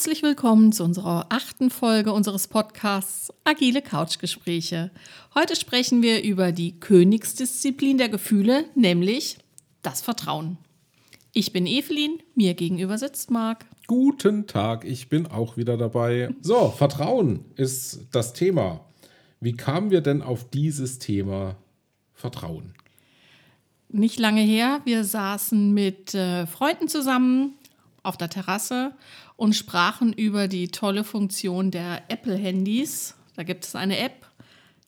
Herzlich willkommen zu unserer achten Folge unseres Podcasts Agile Couchgespräche. Heute sprechen wir über die Königsdisziplin der Gefühle, nämlich das Vertrauen. Ich bin Evelyn, mir gegenüber sitzt Marc. Guten Tag, ich bin auch wieder dabei. So, Vertrauen ist das Thema. Wie kamen wir denn auf dieses Thema Vertrauen? Nicht lange her, wir saßen mit äh, Freunden zusammen auf der Terrasse und sprachen über die tolle Funktion der Apple-Handys. Da gibt es eine App,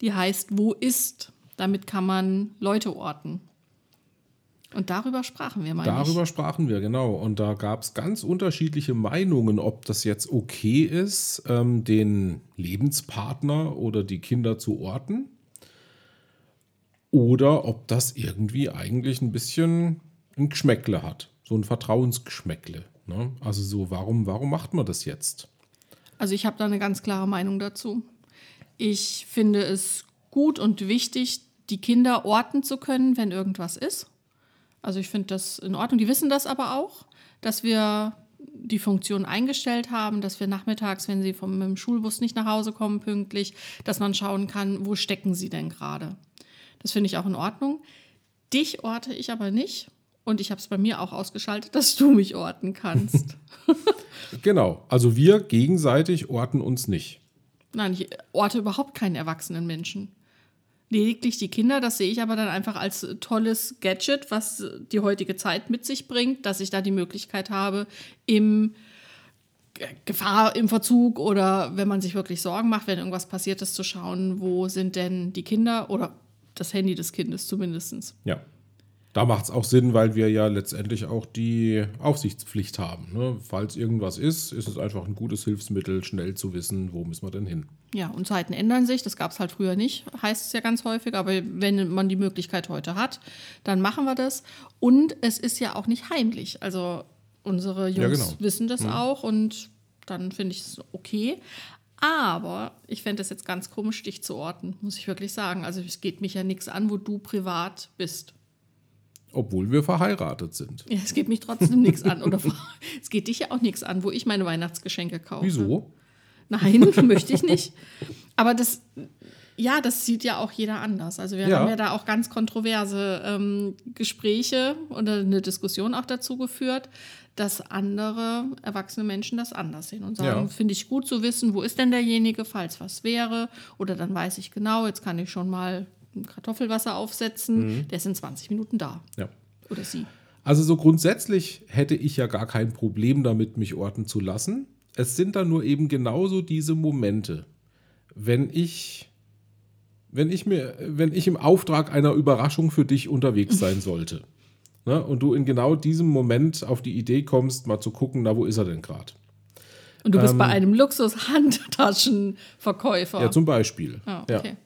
die heißt Wo ist? Damit kann man Leute orten. Und darüber sprachen wir mal. Darüber sprachen wir, genau. Und da gab es ganz unterschiedliche Meinungen, ob das jetzt okay ist, ähm, den Lebenspartner oder die Kinder zu orten. Oder ob das irgendwie eigentlich ein bisschen ein Geschmäckle hat. So ein Vertrauensgeschmäckle. Ne? Also so, warum, warum macht man das jetzt? Also ich habe da eine ganz klare Meinung dazu. Ich finde es gut und wichtig, die Kinder orten zu können, wenn irgendwas ist. Also ich finde das in Ordnung. Die wissen das aber auch, dass wir die Funktion eingestellt haben, dass wir nachmittags, wenn sie vom, dem Schulbus nicht nach Hause kommen, pünktlich, dass man schauen kann, wo stecken sie denn gerade. Das finde ich auch in Ordnung. Dich orte ich aber nicht. Und ich habe es bei mir auch ausgeschaltet, dass du mich orten kannst. genau. Also wir gegenseitig orten uns nicht. Nein, ich orte überhaupt keinen erwachsenen Menschen. Lediglich die Kinder, das sehe ich aber dann einfach als tolles Gadget, was die heutige Zeit mit sich bringt, dass ich da die Möglichkeit habe, im Gefahr im Verzug oder wenn man sich wirklich Sorgen macht, wenn irgendwas passiert ist, zu schauen, wo sind denn die Kinder oder das Handy des Kindes zumindest. Ja. Da macht es auch Sinn, weil wir ja letztendlich auch die Aufsichtspflicht haben. Ne? Falls irgendwas ist, ist es einfach ein gutes Hilfsmittel, schnell zu wissen, wo müssen wir denn hin. Ja, und Zeiten ändern sich. Das gab es halt früher nicht, heißt es ja ganz häufig. Aber wenn man die Möglichkeit heute hat, dann machen wir das. Und es ist ja auch nicht heimlich. Also unsere Jungs ja, genau. wissen das mhm. auch und dann finde ich es okay. Aber ich fände es jetzt ganz komisch, dich zu orten, muss ich wirklich sagen. Also es geht mich ja nichts an, wo du privat bist. Obwohl wir verheiratet sind. Ja, es geht mich trotzdem nichts an. Oder es geht dich ja auch nichts an, wo ich meine Weihnachtsgeschenke kaufe. Wieso? Nein, möchte ich nicht. Aber das, ja, das sieht ja auch jeder anders. Also wir ja. haben ja da auch ganz kontroverse ähm, Gespräche oder eine Diskussion auch dazu geführt, dass andere erwachsene Menschen das anders sehen und sagen, ja. finde ich gut zu wissen, wo ist denn derjenige, falls was wäre. Oder dann weiß ich genau, jetzt kann ich schon mal Kartoffelwasser aufsetzen, mhm. der ist in 20 Minuten da. Ja. Oder sie. Also so grundsätzlich hätte ich ja gar kein Problem damit, mich orten zu lassen. Es sind dann nur eben genauso diese Momente, wenn ich, wenn ich mir, wenn ich im Auftrag einer Überraschung für dich unterwegs sein sollte. ne, und du in genau diesem Moment auf die Idee kommst, mal zu gucken, na, wo ist er denn gerade? Und du bist ähm, bei einem Luxus-Handtaschenverkäufer. Ja, zum Beispiel. Oh, okay. Ja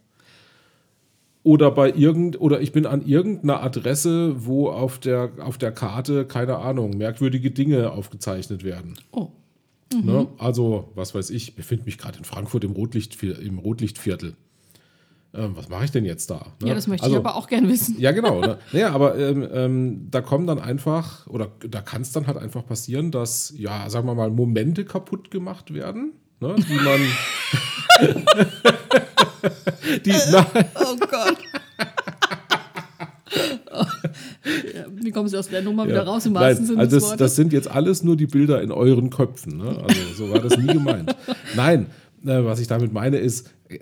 oder bei irgend oder ich bin an irgendeiner Adresse, wo auf der, auf der Karte, keine Ahnung, merkwürdige Dinge aufgezeichnet werden. Oh. Ne? Mhm. Ne? Also, was weiß ich, befinde mich gerade in Frankfurt im, Rotlicht, im Rotlichtviertel. Ähm, was mache ich denn jetzt da? Ne? Ja, das möchte also, ich aber auch gerne wissen. Ja, genau. Ne? naja, aber ähm, ähm, da kommen dann einfach, oder da kann es dann halt einfach passieren, dass, ja, sagen wir mal, Momente kaputt gemacht werden, ne? die man. Die, nein. Oh Gott. Wie kommen Sie aus der Nummer ja. wieder raus im wahrsten Sinne also das, das, sind jetzt alles nur die Bilder in euren Köpfen. Ne? Also so war das nie gemeint. Nein, äh, was ich damit meine ist, äh,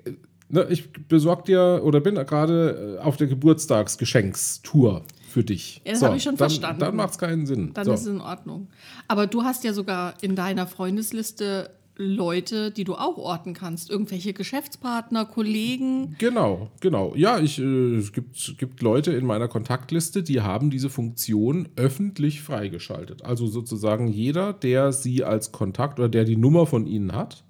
ne, ich besorge dir oder bin gerade äh, auf der Geburtstagsgeschenkstour für dich. Ja, das so, habe ich schon dann, verstanden. Dann macht es keinen Sinn. Dann so. ist es in Ordnung. Aber du hast ja sogar in deiner Freundesliste Leute, die du auch orten kannst. Irgendwelche Geschäftspartner, Kollegen. Genau, genau. Ja, ich, äh, es gibt, gibt Leute in meiner Kontaktliste, die haben diese Funktion öffentlich freigeschaltet. Also sozusagen jeder, der sie als Kontakt oder der die Nummer von ihnen hat,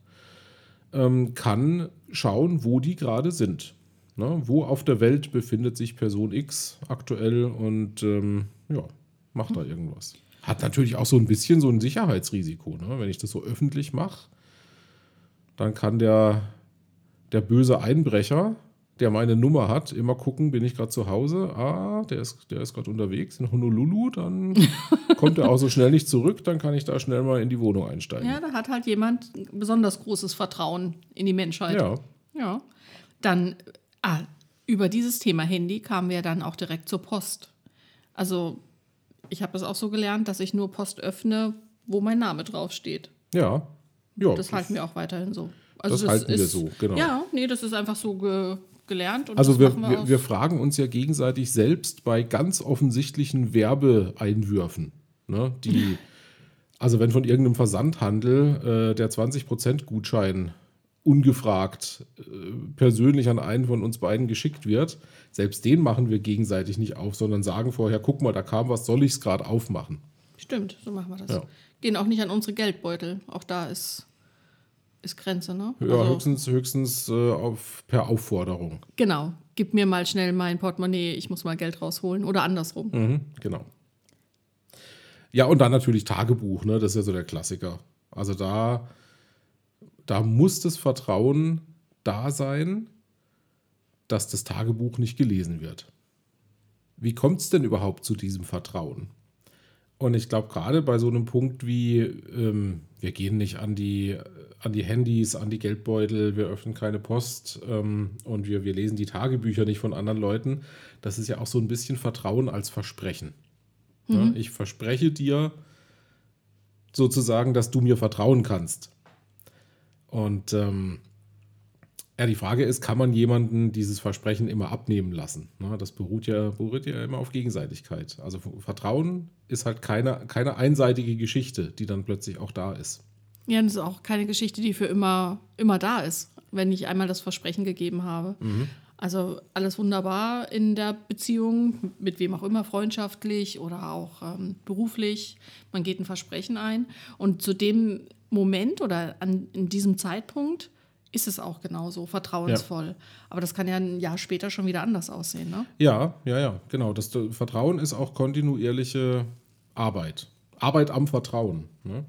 ähm, kann schauen, wo die gerade sind. Ne? Wo auf der Welt befindet sich Person X aktuell und ähm, ja, macht da irgendwas. Hat natürlich auch so ein bisschen so ein Sicherheitsrisiko. Ne? Wenn ich das so öffentlich mache, dann kann der, der böse Einbrecher der meine Nummer hat, immer gucken, bin ich gerade zu Hause? Ah, der ist, der ist gerade unterwegs in Honolulu, dann kommt er auch so schnell nicht zurück, dann kann ich da schnell mal in die Wohnung einsteigen. Ja, da hat halt jemand besonders großes Vertrauen in die Menschheit. Ja. Ja. Dann, ah, über dieses Thema Handy kamen wir dann auch direkt zur Post. Also, ich habe es auch so gelernt, dass ich nur Post öffne, wo mein Name draufsteht. Ja. Ja Das halten wir auch weiterhin so. Das halten wir so, genau. Ja, nee, das ist einfach so ge gelernt. Und Also das wir, wir, wir fragen uns ja gegenseitig selbst bei ganz offensichtlichen Werbeeinwürfen, ne, die, also wenn von irgendeinem Versandhandel äh, der 20% Gutschein ungefragt äh, persönlich an einen von uns beiden geschickt wird, selbst den machen wir gegenseitig nicht auf, sondern sagen vorher, guck mal, da kam was, soll ich es gerade aufmachen? Stimmt, so machen wir das. Ja. Gehen auch nicht an unsere Geldbeutel. Auch da ist, ist Grenze, ne? Ja, Also- höchstens, höchstens äh, auf, per Aufforderung. Genau. Gib mir mal schnell mein Portemonnaie, ich muss mal Geld rausholen. Oder andersrum. Mhm, genau. Ja, und dann natürlich Tagebuch, ne? Das ist ja so der Klassiker. Also da, da muss das Vertrauen da sein, dass das Tagebuch nicht gelesen wird. Wie kommt es denn überhaupt zu diesem Vertrauen? Und ich glaube, gerade bei so einem Punkt wie, ähm, wir gehen nicht an die, an die Handys, an die Geldbeutel, wir öffnen keine Post ähm, und wir, wir lesen die Tagebücher nicht von anderen Leuten, das ist ja auch so ein bisschen Vertrauen als Versprechen. Ne? Ich verspreche dir sozusagen, dass du mir vertrauen kannst. Und ähm, ja, die Frage ist, kann man jemanden dieses Versprechen immer abnehmen lassen? Ne, das beruht ja, beruht ja immer auf Gegenseitigkeit. Also Vertrauen ist halt keine, keine einseitige Geschichte, die dann plötzlich auch da ist. Ja, das ist auch keine Geschichte, die für immer, immer da ist, wenn ich einmal das Versprechen gegeben habe. Also alles wunderbar in der Beziehung, mit wem auch immer, freundschaftlich oder auch ähm, beruflich. Man geht ein Versprechen ein. Und zu dem Moment oder an, in diesem Zeitpunkt ist es auch genauso vertrauensvoll. Aber das kann ja ein Jahr später schon wieder anders aussehen. Ne? Ja, ja, ja, genau. Das Vertrauen ist auch kontinuierliche Arbeit. Arbeit am Vertrauen. Ne?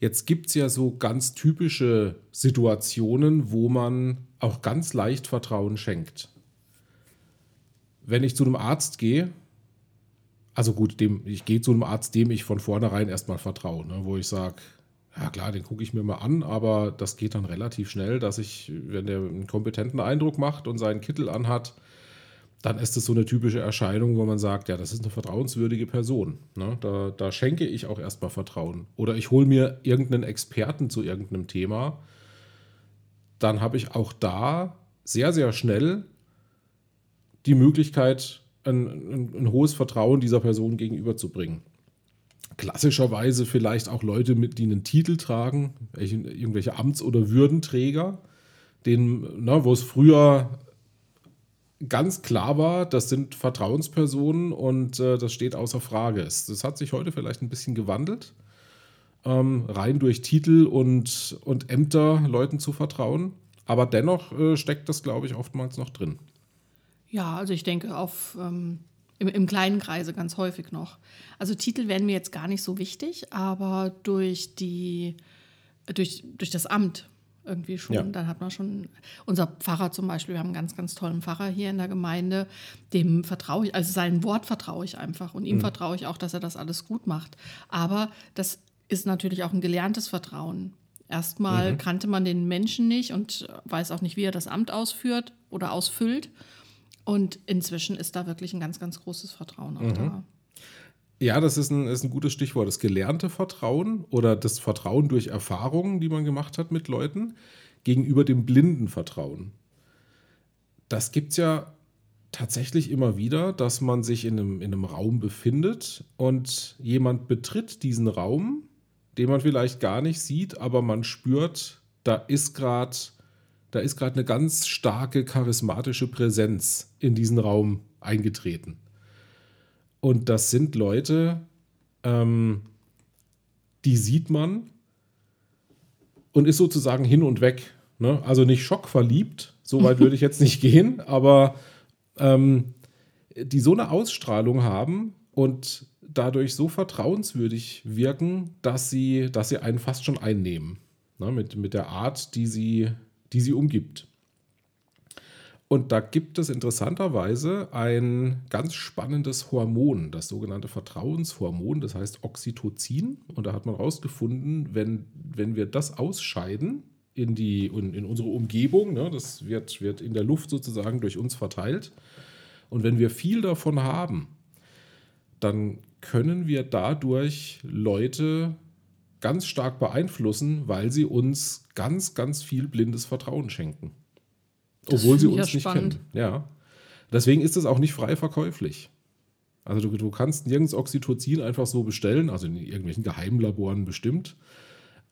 Jetzt gibt es ja so ganz typische Situationen, wo man auch ganz leicht Vertrauen schenkt. Wenn ich zu einem Arzt gehe, also gut, dem, ich gehe zu einem Arzt, dem ich von vornherein erstmal vertraue, ne, wo ich sage, ja klar, den gucke ich mir mal an, aber das geht dann relativ schnell, dass ich, wenn der einen kompetenten Eindruck macht und seinen Kittel anhat, dann ist es so eine typische Erscheinung, wo man sagt, ja, das ist eine vertrauenswürdige Person. Ne? Da, da schenke ich auch erstmal Vertrauen. Oder ich hole mir irgendeinen Experten zu irgendeinem Thema. Dann habe ich auch da sehr, sehr schnell die Möglichkeit, ein, ein, ein hohes Vertrauen dieser Person gegenüberzubringen. Klassischerweise vielleicht auch Leute, mit, die einen Titel tragen, welche, irgendwelche Amts- oder Würdenträger, denen, na, wo es früher ganz klar war, das sind Vertrauenspersonen und äh, das steht außer Frage. Das hat sich heute vielleicht ein bisschen gewandelt, ähm, rein durch Titel und, und Ämter Leuten zu vertrauen. Aber dennoch äh, steckt das, glaube ich, oftmals noch drin. Ja, also ich denke auf ähm, im, im kleinen Kreise ganz häufig noch. Also Titel wären mir jetzt gar nicht so wichtig, aber durch die durch, durch das Amt irgendwie schon. Ja. Dann hat man schon unser Pfarrer zum Beispiel. Wir haben einen ganz, ganz tollen Pfarrer hier in der Gemeinde. Dem vertraue ich, also sein Wort vertraue ich einfach und ihm vertraue ich auch, dass er das alles gut macht. Aber das ist natürlich auch ein gelerntes Vertrauen. Erstmal kannte man den Menschen nicht und weiß auch nicht, wie er das Amt ausführt oder ausfüllt. Und inzwischen ist da wirklich ein ganz, ganz großes Vertrauen auch da. Ja, das ist ein, ist ein gutes Stichwort. Das gelernte Vertrauen oder das Vertrauen durch Erfahrungen, die man gemacht hat mit Leuten, gegenüber dem blinden Vertrauen. Das gibt es ja tatsächlich immer wieder, dass man sich in einem, in einem Raum befindet und jemand betritt diesen Raum, den man vielleicht gar nicht sieht, aber man spürt, da ist gerade da ist gerade eine ganz starke charismatische Präsenz in diesen Raum eingetreten. Und das sind Leute, ähm, die sieht man und ist sozusagen hin und weg. Ne? Also nicht schockverliebt, so weit würde ich jetzt nicht gehen, aber ähm, die so eine Ausstrahlung haben und dadurch so vertrauenswürdig wirken, dass sie, dass sie einen fast schon einnehmen. Ne? Mit, mit der Art, die sie, die sie umgibt. Und da gibt es interessanterweise ein ganz spannendes Hormon, das sogenannte Vertrauenshormon, das heißt Oxytocin. Und da hat man herausgefunden, wenn, wenn wir das ausscheiden in, die, in, in unsere Umgebung, ne, das wird, wird in der Luft sozusagen durch uns verteilt. Und wenn wir viel davon haben, dann können wir dadurch Leute ganz stark beeinflussen, weil sie uns ganz, ganz viel blindes Vertrauen schenken. Das Obwohl sie uns ja nicht spannend. kennen. Ja. Deswegen ist es auch nicht frei verkäuflich. Also du, du kannst nirgends Oxytocin einfach so bestellen, also in irgendwelchen Geheimlaboren bestimmt.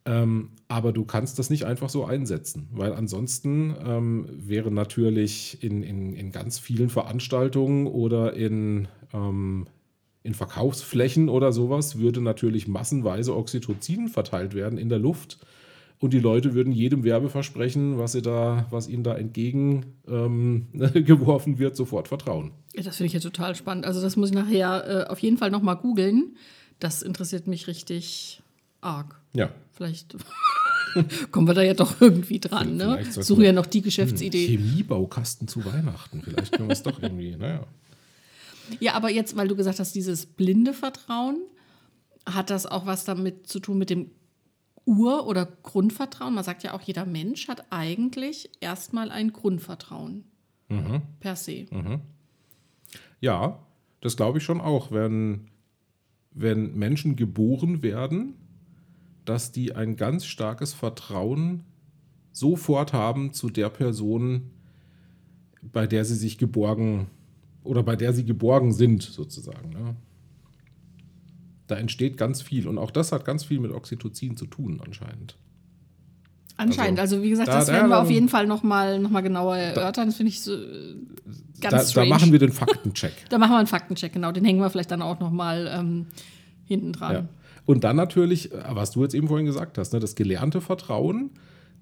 Ähm, aber du kannst das nicht einfach so einsetzen, weil ansonsten ähm, wäre natürlich in, in, in ganz vielen Veranstaltungen oder in, ähm, in Verkaufsflächen oder sowas würde natürlich massenweise Oxytocin verteilt werden in der Luft. Und die Leute würden jedem Werbeversprechen, was, sie da, was ihnen da entgegengeworfen ähm, wird, sofort vertrauen. Ja, das finde ich ja total spannend. Also das muss ich nachher äh, auf jeden Fall noch mal googeln. Das interessiert mich richtig arg. Ja. Vielleicht kommen wir da ja doch irgendwie dran. Ne? Vielleicht sollten Suche wir- ja noch die Geschäftsidee. Chemiebaukasten zu Weihnachten. Vielleicht können wir es doch irgendwie, naja. Ja, aber jetzt, weil du gesagt hast, dieses blinde Vertrauen, hat das auch was damit zu tun mit dem Ur- oder Grundvertrauen? Man sagt ja auch, jeder Mensch hat eigentlich erstmal ein Grundvertrauen. Per se. Ja, das glaube ich schon auch, wenn, wenn Menschen geboren werden, dass die ein ganz starkes Vertrauen sofort haben zu der Person, bei der sie sich geborgen oder bei der sie geborgen sind, sozusagen. Ne? Da entsteht ganz viel und auch das hat ganz viel mit Oxytocin zu tun, anscheinend. Anscheinend. Also, wie gesagt, da- das da- werden wir da- auf jeden Fall noch mal, noch mal genauer erörtern. Das finde ich so äh, ganz Da, da strange. machen wir den Faktencheck. Da machen wir einen Faktencheck, genau. Den hängen wir vielleicht dann auch noch mal ähm, hinten dran. Ja. Und dann natürlich, äh, was du jetzt eben vorhin gesagt hast, ne, das gelernte Vertrauen,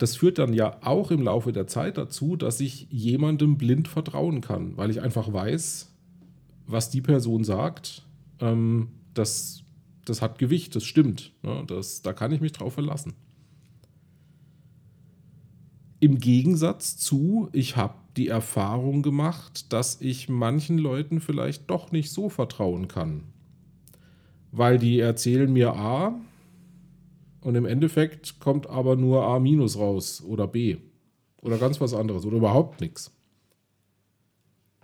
das führt dann ja auch im Laufe der Zeit dazu, dass ich jemandem blind vertrauen kann, weil ich einfach weiß, was die Person sagt, ähm, das, das hat Gewicht, das stimmt. Ne, das, da kann ich mich drauf verlassen. Im Gegensatz zu, ich habe die Erfahrung gemacht, dass ich manchen Leuten vielleicht doch nicht so vertrauen kann weil die erzählen mir A und im Endeffekt kommt aber nur A minus raus oder B oder ganz was anderes oder überhaupt nichts.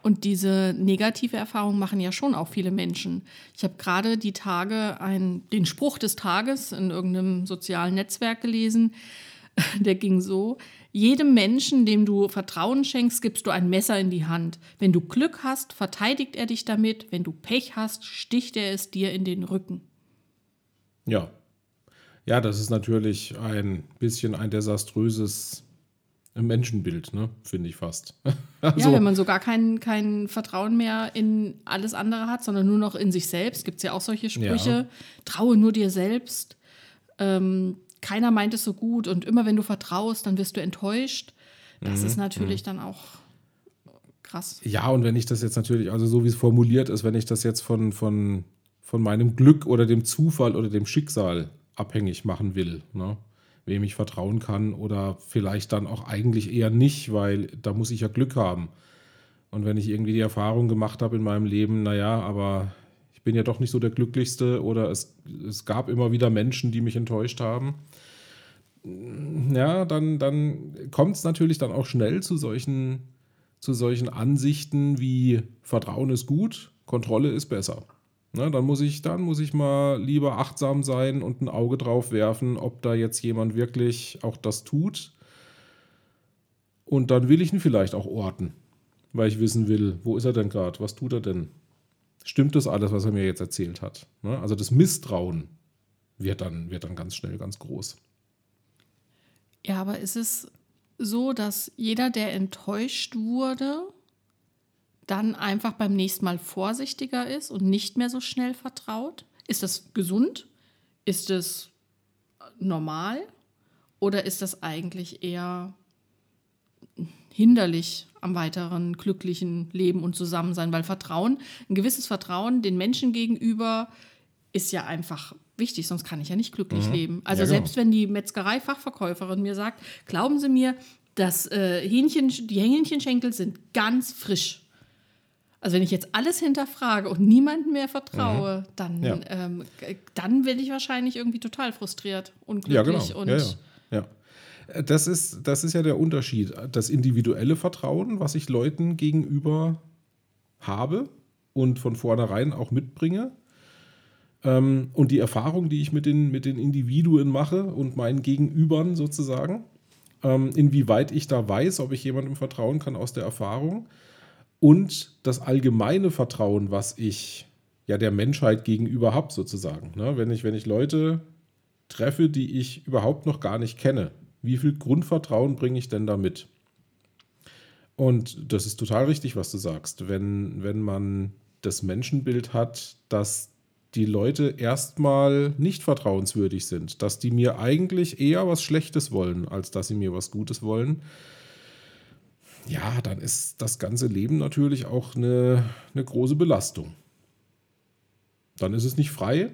Und diese negative Erfahrung machen ja schon auch viele Menschen. Ich habe gerade die Tage ein, den Spruch des Tages in irgendeinem sozialen Netzwerk gelesen. Der ging so: Jedem Menschen, dem du Vertrauen schenkst, gibst du ein Messer in die Hand. Wenn du Glück hast, verteidigt er dich damit. Wenn du Pech hast, sticht er es dir in den Rücken. Ja. Ja, das ist natürlich ein bisschen ein desaströses Menschenbild, ne? finde ich fast. Also, Ja, wenn man so gar kein, kein Vertrauen mehr in alles andere hat, sondern nur noch in sich selbst, gibt es ja auch solche Sprüche. Ja. Traue nur dir selbst. Ähm, keiner meint es so gut und immer wenn du vertraust, dann wirst du enttäuscht. Das Mhm, ist natürlich dann auch krass. Ja, und wenn ich das jetzt natürlich, also so wie es formuliert ist, wenn ich das jetzt von, von, von meinem Glück oder dem Zufall oder dem Schicksal abhängig machen will, ne? wem ich vertrauen kann oder vielleicht dann auch eigentlich eher nicht, weil da muss ich ja Glück haben. Und wenn ich irgendwie die Erfahrung gemacht habe in meinem Leben, naja, aber ich bin ja doch nicht so der Glücklichste oder es, es gab immer wieder Menschen, die mich enttäuscht haben, ja, dann, dann kommt es natürlich dann auch schnell zu solchen, zu solchen Ansichten wie Vertrauen ist gut, Kontrolle ist besser. Ne, dann, muss ich, dann muss ich mal lieber achtsam sein und ein Auge drauf werfen, ob da jetzt jemand wirklich auch das tut. Und dann will ich ihn vielleicht auch orten, weil ich wissen will, wo ist er denn gerade, was tut er denn? Stimmt das alles, was er mir jetzt erzählt hat? Ne? Also das Misstrauen wird dann, wird dann ganz schnell ganz groß. Ja, aber ist es so, dass jeder, der enttäuscht wurde, dann einfach beim nächsten Mal vorsichtiger ist und nicht mehr so schnell vertraut? Ist das gesund? Ist es normal? Oder ist das eigentlich eher hinderlich am weiteren glücklichen Leben und Zusammensein? Weil Vertrauen, ein gewisses Vertrauen den Menschen gegenüber ist ja einfach wichtig, sonst kann ich ja nicht glücklich leben. Also Ja, genau. selbst wenn die Metzgerei-Fachverkäuferin mir sagt, glauben Sie mir, das äh, Hähnchen, die Hähnchenschenkel sind ganz frisch. Also wenn ich jetzt alles hinterfrage und niemandem mehr vertraue, dann, Ja. ähm, g- dann bin ich wahrscheinlich irgendwie total frustriert, unglücklich Ja, genau. und. Ja. Äh, Das ist, das ist ja der Unterschied. Das individuelle Vertrauen, was ich Leuten gegenüber habe und von vornherein auch mitbringe. Ähm, und die Erfahrung, die ich mit den, mit den Individuen mache und meinen Gegenübern sozusagen. Ähm, inwieweit ich da weiß, ob ich jemandem vertrauen kann aus der Erfahrung. Und das allgemeine Vertrauen, was ich ja der Menschheit gegenüber habe, sozusagen. Ne? Wenn, ich, wenn ich Leute treffe, die ich überhaupt noch gar nicht kenne, wie viel Grundvertrauen bringe ich denn da mit? Und das ist total richtig, was du sagst. Wenn, wenn man das Menschenbild hat, dass die Leute erstmal nicht vertrauenswürdig sind, dass die mir eigentlich eher was Schlechtes wollen, als dass sie mir was Gutes wollen, ja, dann ist das ganze Leben natürlich auch eine, eine große Belastung. Dann ist es nicht frei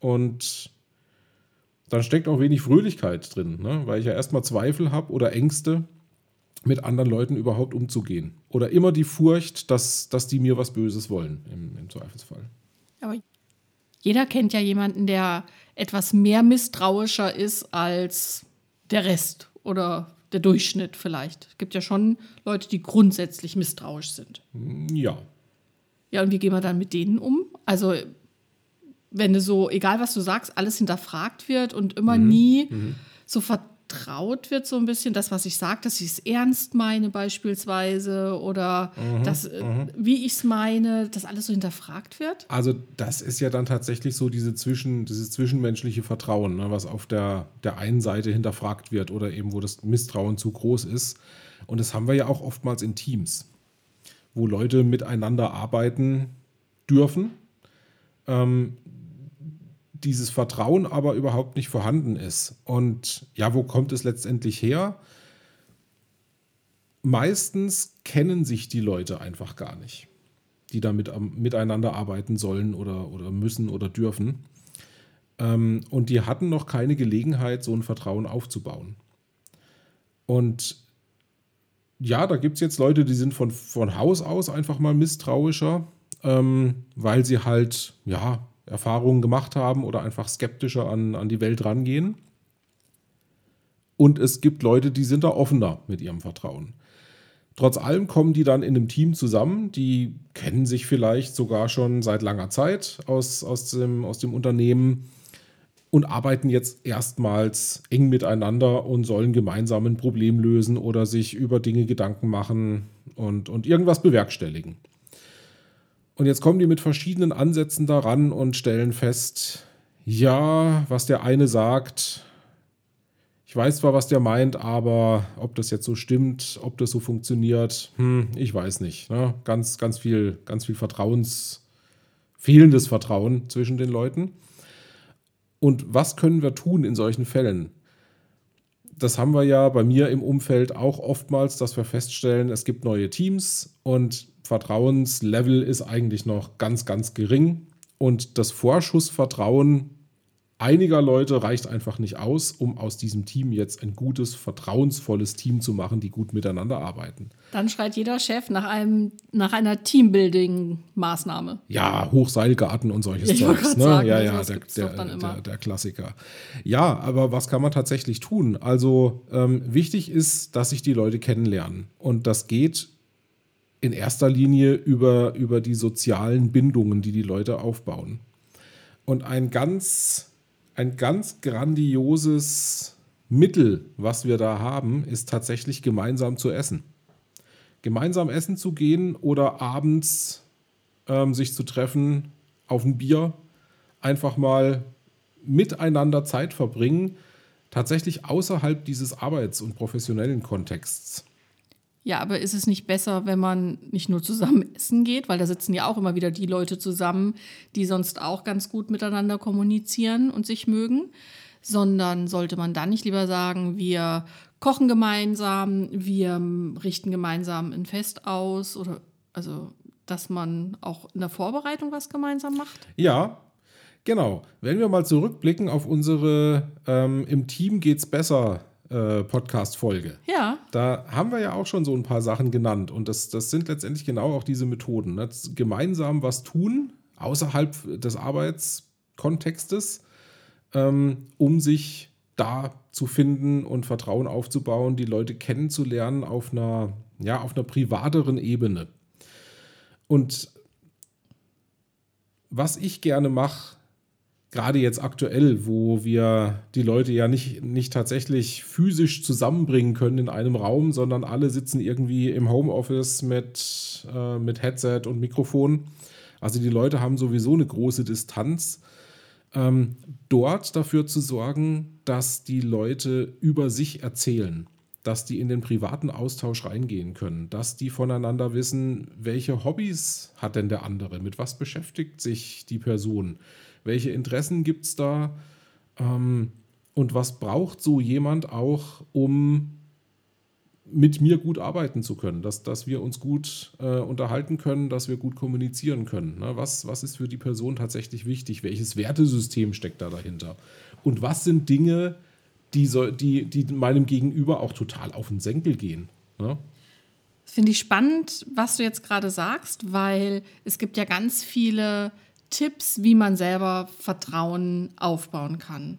und dann steckt auch wenig Fröhlichkeit drin, ne? weil ich ja erstmal Zweifel habe oder Ängste, mit anderen Leuten überhaupt umzugehen. Oder immer die Furcht, dass, dass die mir was Böses wollen, im, im Zweifelsfall. Aber jeder kennt ja jemanden, der etwas mehr misstrauischer ist als der Rest oder der Durchschnitt vielleicht. Es gibt ja schon Leute, die grundsätzlich misstrauisch sind. Ja. Ja, und wie gehen wir dann mit denen um? Also, wenn du so, egal was du sagst, alles hinterfragt wird und immer nie so vertraut wird, so ein bisschen, das, was ich sage, dass ich es ernst meine, beispielsweise, oder dass, äh, wie ich es meine, dass alles so hinterfragt wird. Also das ist ja dann tatsächlich so diese Zwischen, dieses zwischenmenschliche Vertrauen, ne, was auf der, der einen Seite hinterfragt wird oder eben wo das Misstrauen zu groß ist. Und das haben wir ja auch oftmals in Teams, wo Leute miteinander arbeiten dürfen, ähm, dieses Vertrauen aber überhaupt nicht vorhanden ist. Und ja, wo kommt es letztendlich her? Meistens kennen sich die Leute einfach gar nicht die damit am, miteinander arbeiten sollen oder, oder müssen oder dürfen. Ähm, und die hatten noch keine Gelegenheit, so ein Vertrauen aufzubauen. Und ja, da gibt es jetzt Leute, die sind von, von Haus aus einfach mal misstrauischer, ähm, weil sie halt, ja, Erfahrungen gemacht haben oder einfach skeptischer an, an die Welt rangehen. Und es gibt Leute, die sind da offener mit ihrem Vertrauen. Trotz allem kommen die dann in einem Team zusammen, die kennen sich vielleicht sogar schon seit langer Zeit aus, aus, dem, aus dem Unternehmen und arbeiten jetzt erstmals eng miteinander und sollen gemeinsam ein Problem lösen oder sich über Dinge Gedanken machen und, und irgendwas bewerkstelligen. Und jetzt kommen die mit verschiedenen Ansätzen daran und stellen fest, ja, was der eine sagt, ich weiß zwar, was der meint, aber ob das jetzt so stimmt, ob das so funktioniert, hm, ich weiß nicht. Ne? Ganz, ganz viel, ganz viel Vertrauens, fehlendes Vertrauen zwischen den Leuten. Und was können wir tun in solchen Fällen? Das haben wir ja bei mir im Umfeld auch oftmals, dass wir feststellen, es gibt neue Teams und Vertrauenslevel ist eigentlich noch ganz, ganz gering. Und das Vorschussvertrauen einiger Leute reicht einfach nicht aus, um aus diesem Team jetzt ein gutes, vertrauensvolles Team zu machen, die gut miteinander arbeiten. Dann schreit jeder Chef nach, einem, nach einer Teambuilding-Maßnahme. Ja, Hochseilgarten und solches Ich Zeugs. Ne? sagen, ja, also ja, der, der, der, der Klassiker. Ja, aber was kann man tatsächlich tun? Also ähm, wichtig ist, dass sich die Leute kennenlernen. Und das geht in erster Linie über, über die sozialen Bindungen, die die Leute aufbauen. Und ein ganz, ein ganz grandioses Mittel, was wir da haben, ist tatsächlich gemeinsam zu essen. Gemeinsam essen zu gehen oder abends ähm, sich zu treffen auf ein Bier, einfach mal miteinander Zeit verbringen, tatsächlich außerhalb dieses arbeits- und professionellen Kontexts. Ja, aber ist es nicht besser, wenn man nicht nur zusammen essen geht, weil da sitzen ja auch immer wieder die Leute zusammen, die sonst auch ganz gut miteinander kommunizieren und sich mögen, sondern sollte man dann nicht lieber sagen, wir kochen gemeinsam, wir richten gemeinsam ein Fest aus oder also, dass man auch in der Vorbereitung was gemeinsam macht? Ja, genau. Wenn wir mal zurückblicken auf unsere ähm, Im Team geht's besser äh, Podcast-Folge. Ja. Da haben wir ja auch schon so ein paar Sachen genannt. Und das, das sind letztendlich genau auch diese Methoden. Ne? Gemeinsam was tun, außerhalb des Arbeitskontextes, ähm, um sich da zu finden und Vertrauen aufzubauen, die Leute kennenzulernen auf einer, ja, auf einer privateren Ebene. Und was ich gerne mache, gerade jetzt aktuell, wo wir die Leute ja nicht, nicht tatsächlich physisch zusammenbringen können in einem Raum, sondern alle sitzen irgendwie im Homeoffice mit, äh, mit Headset und Mikrofon. Also die Leute haben sowieso eine große Distanz. Ähm, dort dafür zu sorgen, dass die Leute über sich erzählen dass die in den privaten Austausch reingehen können, dass die voneinander wissen, welche Hobbys hat denn der andere, mit was beschäftigt sich die Person, welche Interessen gibt es da ähm, und was braucht so jemand auch, um mit mir gut arbeiten zu können, dass, dass wir uns gut äh, unterhalten können, dass wir gut kommunizieren können. Ne? Was, was ist für die Person tatsächlich wichtig? Welches Wertesystem steckt da dahinter? Und was sind Dinge, die, so, die, die meinem Gegenüber auch total auf den Senkel gehen. Ne? Finde ich spannend, was du jetzt gerade sagst, weil es gibt ja ganz viele Tipps, wie man selber Vertrauen aufbauen kann.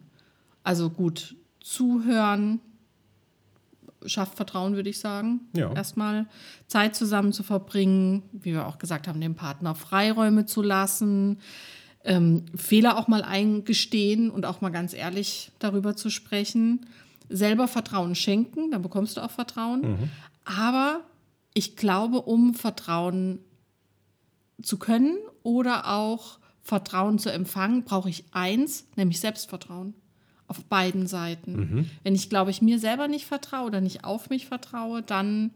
Also gut zuhören, schafft Vertrauen, würde ich sagen. Ja. Erstmal Zeit zusammen zu verbringen, wie wir auch gesagt haben, dem Partner Freiräume zu lassen, ähm, Fehler auch mal eingestehen und auch mal ganz ehrlich darüber zu sprechen. Selber Vertrauen schenken, dann bekommst du auch Vertrauen. Mhm. Aber ich glaube, um Vertrauen zu können oder auch Vertrauen zu empfangen, brauche ich eins, nämlich Selbstvertrauen. Auf beiden Seiten. Mhm. Wenn ich, glaube ich, mir selber nicht vertraue oder nicht auf mich vertraue, dann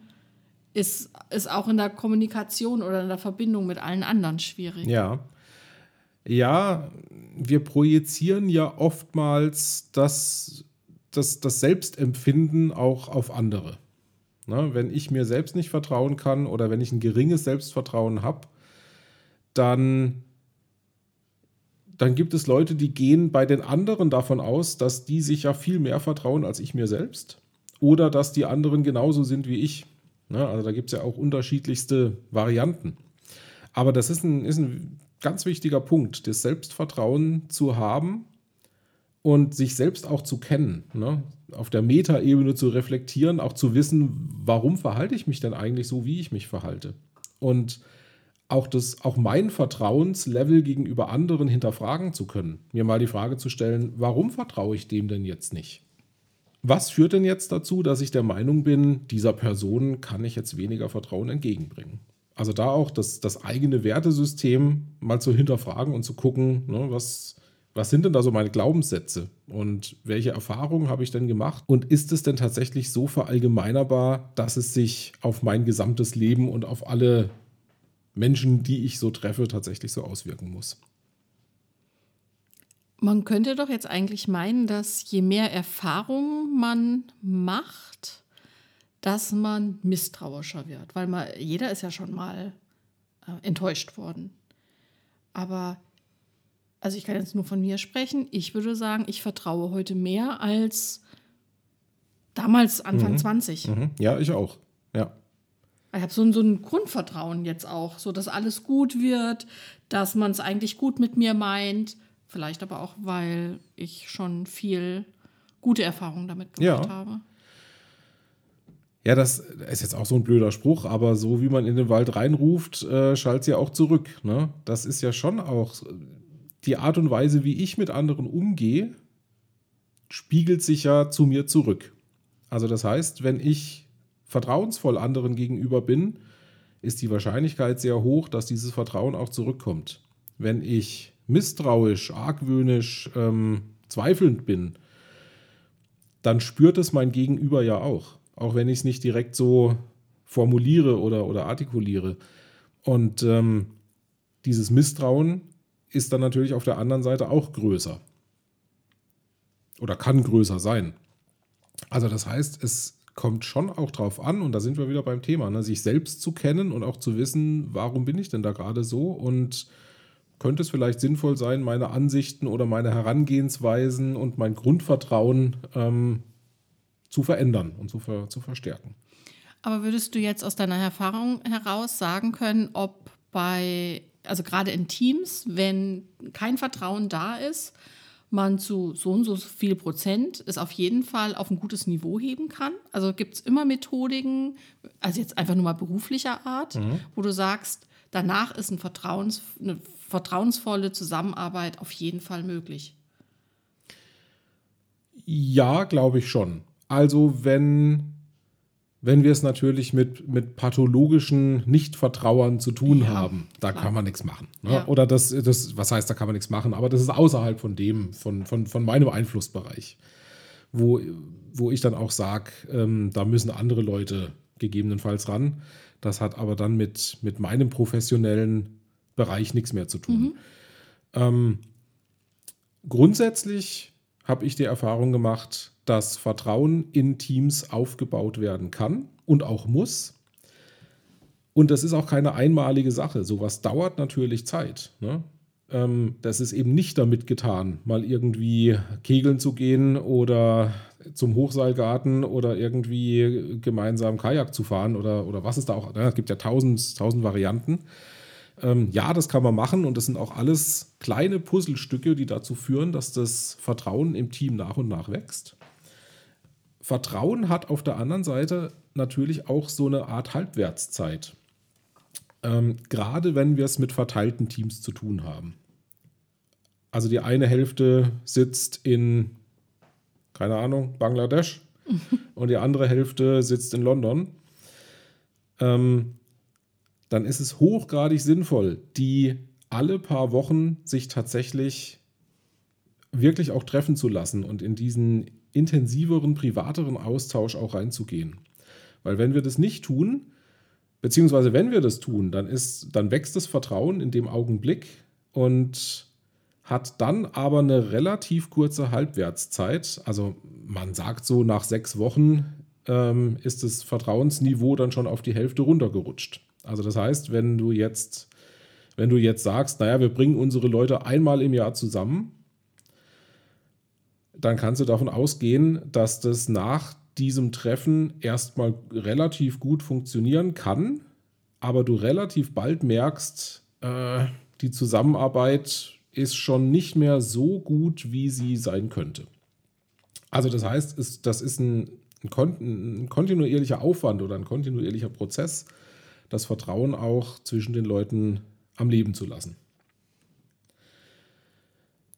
ist es auch in der Kommunikation oder in der Verbindung mit allen anderen schwierig. Ja. Ja, wir projizieren ja oftmals das, das, das Selbstempfinden auch auf andere. Na, wenn ich mir selbst nicht vertrauen kann oder wenn ich ein geringes Selbstvertrauen habe, dann, dann gibt es Leute, die gehen bei den anderen davon aus, dass die sich ja viel mehr vertrauen als ich mir selbst oder dass die anderen genauso sind wie ich. Na, also da gibt es ja auch unterschiedlichste Varianten. Aber das ist ein, ist ein ganz wichtiger Punkt, das Selbstvertrauen zu haben und sich selbst auch zu kennen. Ne? Auf der Metaebene zu reflektieren, auch zu wissen, warum verhalte ich mich denn eigentlich so, wie ich mich verhalte. Und auch, das, auch mein Vertrauenslevel gegenüber anderen hinterfragen zu können. Mir mal die Frage zu stellen, warum vertraue ich dem denn jetzt nicht? Was führt denn jetzt dazu, dass ich der Meinung bin, dieser Person kann ich jetzt weniger Vertrauen entgegenbringen? Also da auch das, das eigene Wertesystem mal zu hinterfragen und zu gucken, ne, was, was sind denn da so meine Glaubenssätze und welche Erfahrungen habe ich denn gemacht und ist es denn tatsächlich so verallgemeinerbar, dass es sich auf mein gesamtes Leben und auf alle Menschen, die ich so treffe, tatsächlich so auswirken muss? Man könnte doch jetzt eigentlich meinen, dass je mehr Erfahrung man macht, dass man misstrauischer wird, weil man, jeder ist ja schon mal äh, enttäuscht worden. Aber, also ich kann jetzt nur von mir sprechen, ich würde sagen, ich vertraue heute mehr als damals Anfang Mhm. 20. Mhm. Ja, ich auch. Ja. Ich habe so, ein- so ein Grundvertrauen jetzt auch, so dass alles gut wird, dass man es eigentlich gut mit mir meint. Vielleicht aber auch, weil ich schon viel gute Erfahrungen damit gemacht Ja. habe. Ja, das ist jetzt auch so ein blöder Spruch, aber so wie man in den Wald reinruft, äh, schallt sie auch zurück. Ne? Das ist ja schon auch die Art und Weise, wie ich mit anderen umgehe, spiegelt sich ja zu mir zurück. Also das heißt, wenn ich vertrauensvoll anderen gegenüber bin, ist die Wahrscheinlichkeit sehr hoch, dass dieses Vertrauen auch zurückkommt. Wenn ich misstrauisch, argwöhnisch, ähm, zweifelnd bin, dann spürt es mein Gegenüber ja auch. Auch wenn ich es nicht direkt so formuliere oder, oder artikuliere. Und ähm, dieses Misstrauen ist dann natürlich auf der anderen Seite auch größer. Oder kann größer sein. Also das heißt, es kommt schon auch drauf an, und da sind wir wieder beim Thema, ne, sich selbst zu kennen und auch zu wissen, warum bin ich denn da gerade so und könnte es vielleicht sinnvoll sein, meine Ansichten oder meine Herangehensweisen und mein Grundvertrauen ähm, zu verändern und zu, ver, zu verstärken. Aber würdest du jetzt aus deiner Erfahrung heraus sagen können, ob bei, also gerade in Teams, wenn kein Vertrauen da ist, man zu so und so viel Prozent es auf jeden Fall auf ein gutes Niveau heben kann? Also gibt es immer Methodiken, also jetzt einfach nur mal beruflicher Art, mhm. wo du sagst, danach ist ein Vertrauens, eine vertrauensvolle Zusammenarbeit auf jeden Fall möglich? Ja, glaube ich schon. Also wenn wenn wir es natürlich mit, mit pathologischen Nichtvertrauern zu tun ja, haben, da klar. kann man nichts machen. Ne? Ja. Oder das, das, was heißt, da kann man nichts machen, aber das ist außerhalb von dem, von, von, von meinem Einflussbereich, wo, wo ich dann auch sage, ähm, da müssen andere Leute gegebenenfalls ran. Das hat aber dann mit, mit meinem professionellen Bereich nichts mehr zu tun. Mhm. Ähm, grundsätzlich habe ich die Erfahrung gemacht, dass Vertrauen in Teams aufgebaut werden kann und auch muss. Und das ist auch keine einmalige Sache. Sowas dauert natürlich Zeit. Ne? Ähm, das ist eben nicht damit getan, mal irgendwie kegeln zu gehen oder zum Hochseilgarten oder irgendwie gemeinsam Kajak zu fahren oder, oder was es da auch. Ne? Es gibt ja tausend, tausend Varianten. Ähm, ja, das kann man machen und das sind auch alles kleine Puzzlestücke, die dazu führen, dass das Vertrauen im Team nach und nach wächst. Vertrauen hat auf der anderen Seite natürlich auch so eine Art Halbwertszeit. Ähm, gerade wenn wir es mit verteilten Teams zu tun haben. Also die eine Hälfte sitzt in, keine Ahnung, Bangladesch und die andere Hälfte sitzt in London. Ähm, dann ist es hochgradig sinnvoll, die alle paar Wochen sich tatsächlich wirklich auch treffen zu lassen und in diesen intensiveren, privateren Austausch auch reinzugehen. Weil wenn wir das nicht tun, beziehungsweise wenn wir das tun, dann, ist, dann wächst das Vertrauen in dem Augenblick und hat dann aber eine relativ kurze Halbwertszeit. Also man sagt so, nach sechs Wochen ähm, ist das Vertrauensniveau dann schon auf die Hälfte runtergerutscht. Also das heißt, wenn du jetzt, wenn du jetzt sagst, naja, wir bringen unsere Leute einmal im Jahr zusammen, dann kannst du davon ausgehen, dass das nach diesem Treffen erstmal relativ gut funktionieren kann, aber du relativ bald merkst, äh, die Zusammenarbeit ist schon nicht mehr so gut, wie sie sein könnte. Also das heißt, es, das ist ein, ein, kontinuierlicher Aufwand oder ein kontinuierlicher Prozess, das Vertrauen auch zwischen den Leuten am Leben zu lassen.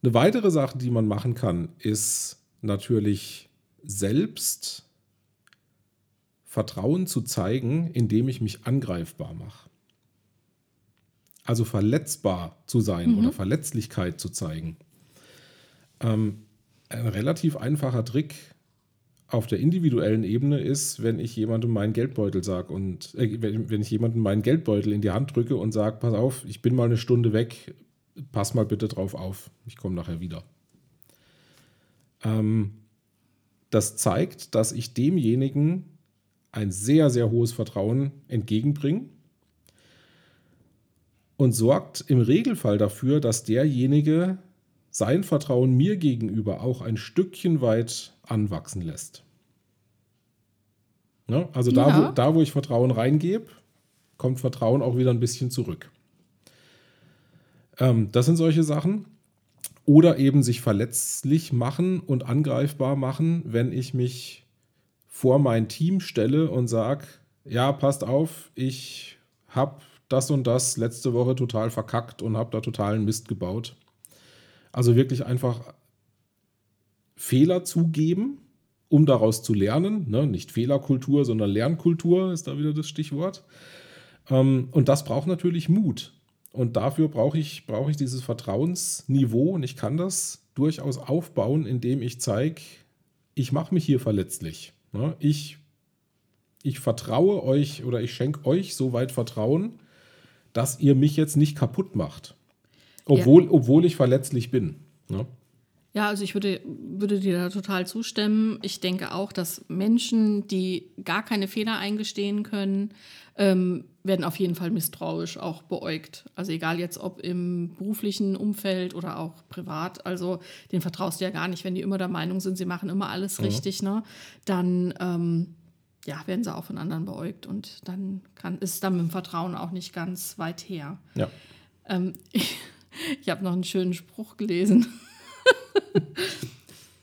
Eine weitere Sache, die man machen kann, ist natürlich selbst Vertrauen zu zeigen, indem ich mich angreifbar mache. Also verletzbar zu sein mhm. oder Verletzlichkeit zu zeigen. Ähm, ein relativ einfacher Trick auf der individuellen Ebene ist, wenn ich jemandem meinen Geldbeutel sage und äh, wenn, wenn ich jemandem meinen Geldbeutel in die Hand drücke und sage, pass auf, ich bin mal eine Stunde weg, pass mal bitte drauf auf, ich komme nachher wieder. Ähm, das zeigt, dass ich demjenigen ein sehr, sehr hohes Vertrauen entgegenbringe und sorgt im Regelfall dafür, dass derjenige sein Vertrauen mir gegenüber auch ein Stückchen weit anwachsen lässt. Ne? Also da, ja. wo, da, wo ich Vertrauen reingebe, kommt Vertrauen auch wieder ein bisschen zurück. Ähm, das sind solche Sachen. Oder eben sich verletzlich machen und angreifbar machen, wenn ich mich vor mein Team stelle und sage, ja, passt auf, ich habe das und das letzte Woche total verkackt und habe da totalen Mist gebaut. Also wirklich einfach Fehler zugeben, um daraus zu lernen. Ne? Nicht Fehlerkultur, sondern Lernkultur ist da wieder das Stichwort. Ähm, und das braucht natürlich Mut. Und dafür brauche ich, brauche ich dieses Vertrauensniveau und ich kann das durchaus aufbauen, indem ich zeige, ich mache mich hier verletzlich. Ne? Ich, ich vertraue euch oder ich schenke euch so weit Vertrauen, dass ihr mich jetzt nicht kaputt macht. Obwohl, ja. obwohl ich verletzlich bin. Ne? Ja, also ich würde, würde dir da total zustimmen. Ich denke auch, dass Menschen, die gar keine Fehler eingestehen können, ähm, werden auf jeden Fall misstrauisch auch beäugt. Also egal jetzt ob im beruflichen Umfeld oder auch privat. Also den vertraust du ja gar nicht, wenn die immer der Meinung sind, sie machen immer alles mhm. richtig, ne? Dann ähm, ja, werden sie auch von anderen beäugt und dann kann, ist dann mit dem Vertrauen auch nicht ganz weit her. Ja. Ähm, ich ich habe noch einen schönen Spruch gelesen.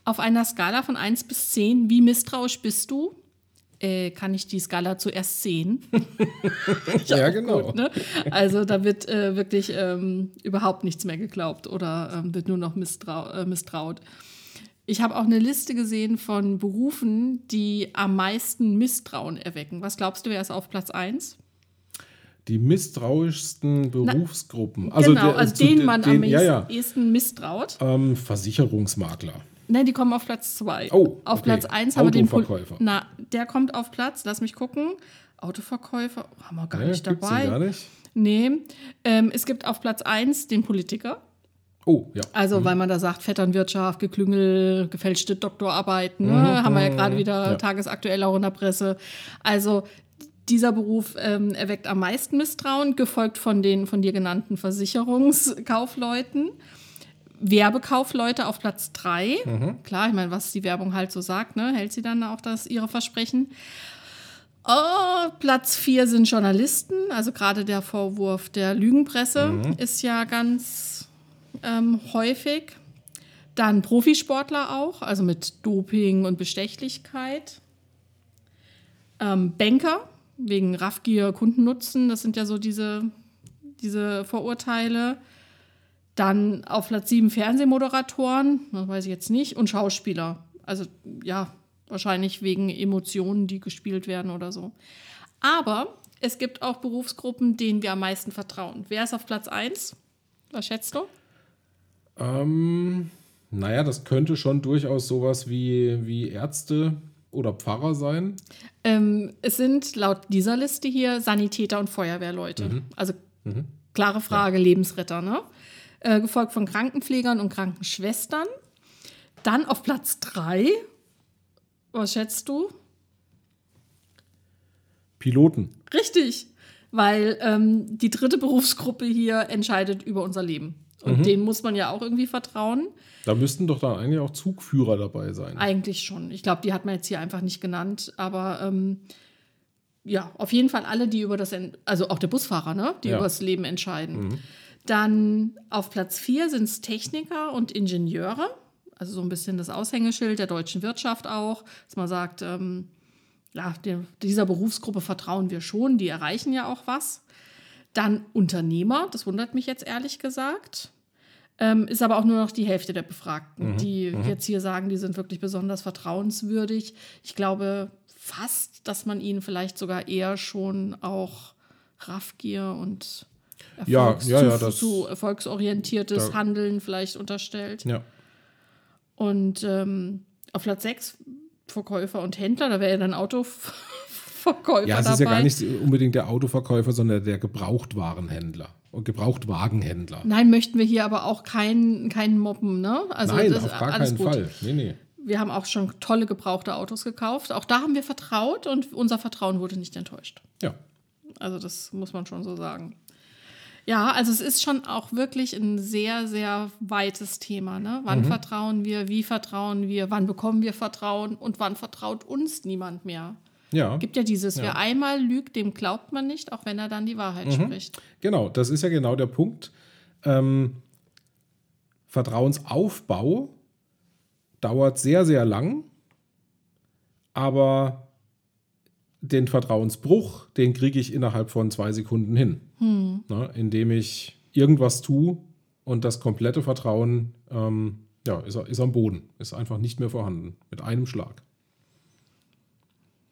Auf einer Skala von 1 bis 10, wie misstrauisch bist du? Äh, kann ich die Skala zuerst sehen? ja, genau. Gut, ne? Also da wird äh, wirklich ähm, überhaupt nichts mehr geglaubt oder ähm, wird nur noch misstrau äh, misstraut. Ich habe auch eine Liste gesehen von Berufen, die am meisten Misstrauen erwecken. Was glaubst du, wer ist auf Platz 1? Die misstrauischsten Berufsgruppen. Na, also, genau, der, also denen man den, am ja, ja. ehesten misstraut. Ähm, Versicherungsmakler. Nein, die kommen auf Platz 2. Oh, auf okay. Platz 1 haben wir den Autoverkäufer. Na, der kommt auf Platz, lass mich gucken. Autoverkäufer, oh, haben wir gar nee, nicht dabei. Gar nicht? Nee. Ähm, es gibt auf Platz 1 den Politiker. Oh, ja. Also, mhm. weil man da sagt, Vetternwirtschaft, Geklüngel, gefälschte Doktorarbeiten, ne? mhm. haben wir ja gerade wieder ja. tagesaktuell auch in der Presse. Also, dieser Beruf ähm, erweckt am meisten Misstrauen, gefolgt von den von dir genannten Versicherungskaufleuten. Werbekaufleute auf Platz 3. Mhm. Klar, ich meine, was die Werbung halt so sagt, ne, hält sie dann auch das ihre Versprechen. Oh, Platz 4 sind Journalisten, also gerade der Vorwurf der Lügenpresse mhm. ist ja ganz ähm, häufig. Dann Profisportler auch, also mit Doping und Bestechlichkeit. Ähm, Banker, wegen Raffgier, Kundennutzen, das sind ja so diese, diese Vorurteile. Dann auf Platz 7 Fernsehmoderatoren, das weiß ich jetzt nicht, und Schauspieler. Also ja, wahrscheinlich wegen Emotionen, die gespielt werden oder so. Aber es gibt auch Berufsgruppen, denen wir am meisten vertrauen. Wer ist auf Platz 1? Was schätzt du? Ähm, naja, das könnte schon durchaus sowas wie, wie Ärzte oder Pfarrer sein. Ähm, es sind laut dieser Liste hier Sanitäter und Feuerwehrleute. Mhm. Also mhm. klare Frage, ja. Lebensretter, ne? Äh, gefolgt von Krankenpflegern und Krankenschwestern. Dann auf Platz 3, was schätzt du? Piloten. Richtig, weil ähm, die dritte Berufsgruppe hier entscheidet über unser Leben. Und mhm. denen muss man ja auch irgendwie vertrauen. Da müssten doch dann eigentlich auch Zugführer dabei sein. Eigentlich schon. Ich glaube, die hat man jetzt hier einfach nicht genannt. Aber ähm, ja, auf jeden Fall alle, die über das, also auch der Busfahrer, ne? die ja. über das Leben entscheiden. Mhm. Dann auf Platz 4 sind es Techniker und Ingenieure. Also so ein bisschen das Aushängeschild der deutschen Wirtschaft auch, dass man sagt, ähm, ja, dieser Berufsgruppe vertrauen wir schon, die erreichen ja auch was. Dann Unternehmer, das wundert mich jetzt ehrlich gesagt. Ähm, ist aber auch nur noch die Hälfte der Befragten, mhm. die mhm. jetzt hier sagen, die sind wirklich besonders vertrauenswürdig. Ich glaube fast, dass man ihnen vielleicht sogar eher schon auch Raffgier und Erfolgs ja, ja, ja, das, zu erfolgsorientiertes da, Handeln vielleicht unterstellt. Ja. Und ähm, auf Platz 6 Verkäufer und Händler, da wäre ja dann Auto Verkäufer Ja, es dabei. ist ja gar nicht unbedingt der Autoverkäufer, sondern der Gebrauchtwarenhändler und Gebrauchtwagenhändler. Nein, möchten wir hier aber auch keinen kein Mobben, ne? Also Nein, auf gar keinen gut. Fall. Nee, nee. Wir haben auch schon tolle gebrauchte Autos gekauft. Auch da haben wir vertraut und unser Vertrauen wurde nicht enttäuscht. Ja. Also das muss man schon so sagen. Ja, also es ist schon auch wirklich ein sehr, sehr weites Thema. Ne? Wann mhm. vertrauen wir, wie vertrauen wir, wann bekommen wir Vertrauen und wann vertraut uns niemand mehr? Ja. Gibt ja dieses, ja. wer einmal lügt, dem glaubt man nicht, auch wenn er dann die Wahrheit mhm. spricht. Genau, das ist ja genau der Punkt. Ähm, Vertrauensaufbau dauert sehr, sehr lang, aber den Vertrauensbruch, den kriege ich innerhalb von zwei Sekunden hin, hm. ne, indem ich irgendwas tue und das komplette Vertrauen ähm, ja, ist, ist am Boden, ist einfach nicht mehr vorhanden, mit einem Schlag.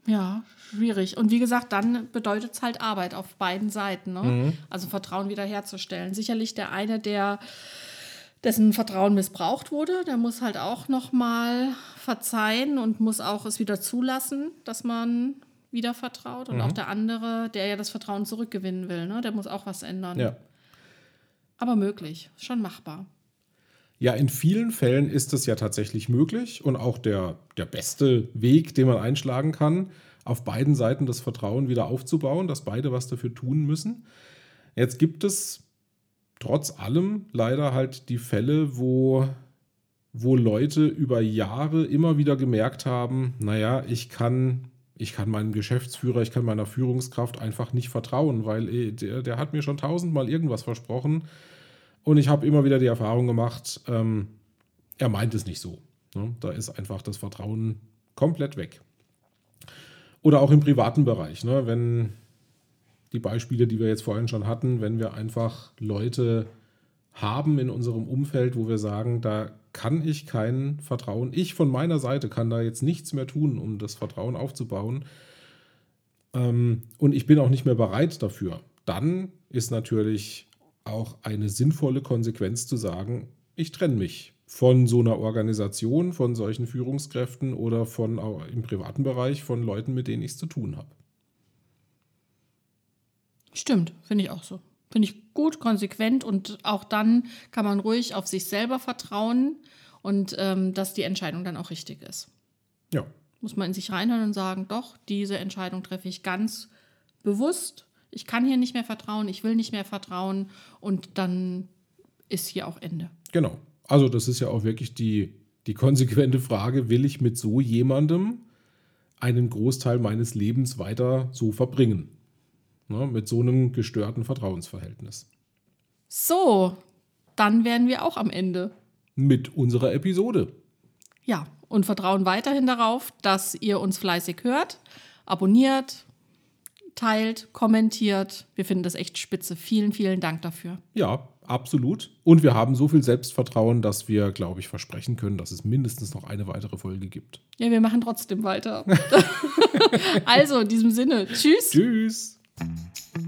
Ja, schwierig. Und wie gesagt, dann bedeutet es halt Arbeit auf beiden Seiten. Ne? Mhm. Also Vertrauen wiederherzustellen. Sicherlich der eine, der dessen Vertrauen missbraucht wurde, der muss halt auch noch mal verzeihen und muss auch es wieder zulassen, dass man wieder vertraut. Und mhm. auch der andere, der ja das Vertrauen zurückgewinnen will, ne? der muss auch was ändern. Ja. Aber möglich, schon machbar. Ja, in vielen Fällen ist es ja tatsächlich möglich und auch der, der beste Weg, den man einschlagen kann, auf beiden Seiten das Vertrauen wieder aufzubauen, dass beide was dafür tun müssen. Jetzt gibt es trotz allem leider halt die Fälle, wo, wo Leute über Jahre immer wieder gemerkt haben, naja, ich kann, ich kann meinem Geschäftsführer, ich kann meiner Führungskraft einfach nicht vertrauen, weil eh, der, der hat mir schon tausendmal irgendwas versprochen und ich habe immer wieder die Erfahrung gemacht, ähm, er meint es nicht so. Ne? Da ist einfach das Vertrauen komplett weg. Oder auch im privaten Bereich, ne? wenn die Beispiele, die wir jetzt vorhin schon hatten, wenn wir einfach Leute haben in unserem Umfeld, wo wir sagen, da kann ich kein Vertrauen, ich von meiner Seite kann da jetzt nichts mehr tun, um das Vertrauen aufzubauen. Ähm, und ich bin auch nicht mehr bereit dafür. Dann ist natürlich auch eine sinnvolle Konsequenz zu sagen, ich trenne mich von so einer Organisation, von solchen Führungskräften oder von im privaten Bereich von Leuten, mit denen ich es zu tun habe. Stimmt, finde ich auch so. Finde ich gut, konsequent und auch dann kann man ruhig auf sich selber vertrauen und ähm, dass die Entscheidung dann auch richtig ist. Ja. Muss man in sich reinhören und sagen, doch, diese Entscheidung treffe ich ganz bewusst ich kann hier nicht mehr vertrauen, ich will nicht mehr vertrauen und dann ist hier auch Ende. Genau. Also das ist ja auch wirklich die, die konsequente Frage, will ich mit so jemandem einen Großteil meines Lebens weiter so verbringen? Ne, mit so einem gestörten Vertrauensverhältnis. So, dann wären wir auch am Ende. Mit unserer Episode. Ja, und vertrauen weiterhin darauf, dass ihr uns fleißig hört, abonniert, teilt, kommentiert. Wir finden das echt spitze. Vielen, vielen Dank dafür. Ja, absolut. Und wir haben so viel Selbstvertrauen, dass wir, glaube ich, versprechen können, dass es mindestens noch eine weitere Folge gibt. Ja, wir machen trotzdem weiter. also, in diesem Sinne, tschüss. Tschüss. Thank you.